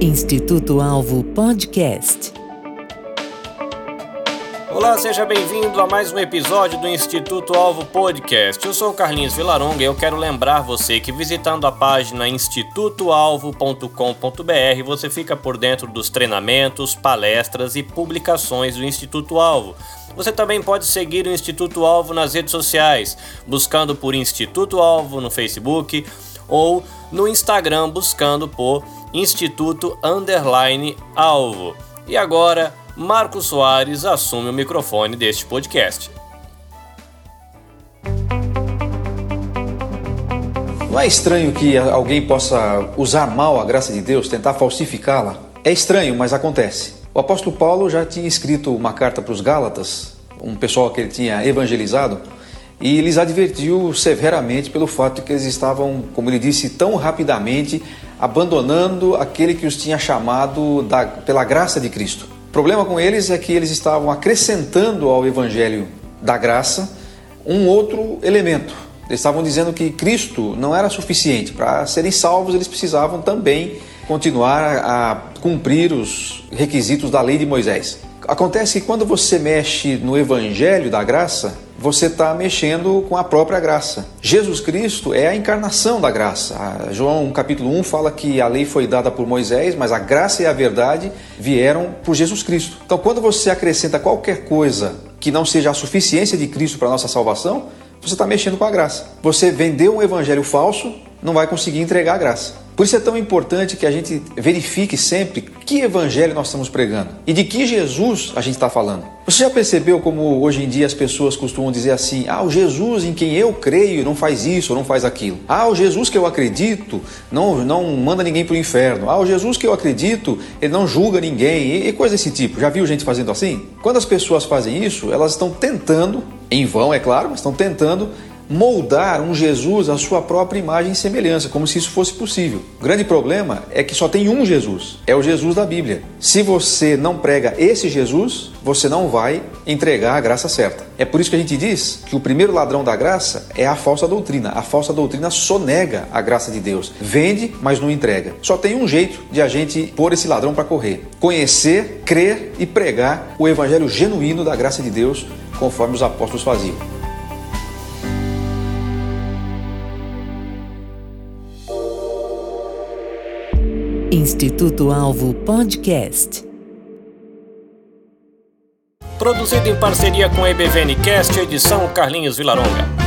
Instituto Alvo Podcast. Olá, seja bem-vindo a mais um episódio do Instituto Alvo Podcast. Eu sou Carlinhos Vilaronga e eu quero lembrar você que visitando a página institutoalvo.com.br você fica por dentro dos treinamentos, palestras e publicações do Instituto Alvo. Você também pode seguir o Instituto Alvo nas redes sociais, buscando por Instituto Alvo no Facebook ou no Instagram buscando por Instituto Underline Alvo. E agora, Marcos Soares assume o microfone deste podcast. Não é estranho que alguém possa usar mal a graça de Deus, tentar falsificá-la? É estranho, mas acontece. O apóstolo Paulo já tinha escrito uma carta para os Gálatas, um pessoal que ele tinha evangelizado, e lhes advertiu severamente pelo fato de que eles estavam, como ele disse, tão rapidamente abandonando aquele que os tinha chamado da, pela graça de Cristo. O problema com eles é que eles estavam acrescentando ao evangelho da graça um outro elemento. Eles estavam dizendo que Cristo não era suficiente. Para serem salvos, eles precisavam também continuar a cumprir os requisitos da lei de Moisés. Acontece que quando você mexe no evangelho da graça, você está mexendo com a própria graça. Jesus Cristo é a encarnação da graça. João capítulo 1 fala que a lei foi dada por Moisés, mas a graça e a verdade vieram por Jesus Cristo. Então, quando você acrescenta qualquer coisa que não seja a suficiência de Cristo para a nossa salvação, você está mexendo com a graça. Você vendeu um evangelho falso, não vai conseguir entregar a graça. Por isso é tão importante que a gente verifique sempre que evangelho nós estamos pregando e de que Jesus a gente está falando. Você já percebeu como hoje em dia as pessoas costumam dizer assim: ah, o Jesus em quem eu creio não faz isso ou não faz aquilo. Ah, o Jesus que eu acredito não, não manda ninguém para o inferno. Ah, o Jesus que eu acredito ele não julga ninguém e, e coisa desse tipo. Já viu gente fazendo assim? Quando as pessoas fazem isso, elas estão tentando, em vão é claro, mas estão tentando moldar um Jesus à sua própria imagem e semelhança, como se isso fosse possível. O grande problema é que só tem um Jesus, é o Jesus da Bíblia. Se você não prega esse Jesus, você não vai entregar a graça certa. É por isso que a gente diz que o primeiro ladrão da graça é a falsa doutrina. A falsa doutrina sonega a graça de Deus. Vende, mas não entrega. Só tem um jeito de a gente pôr esse ladrão para correr: conhecer, crer e pregar o evangelho genuíno da graça de Deus, conforme os apóstolos faziam. Instituto Alvo Podcast. Produzido em parceria com a EBVNcast, edição Carlinhos Vilaronga.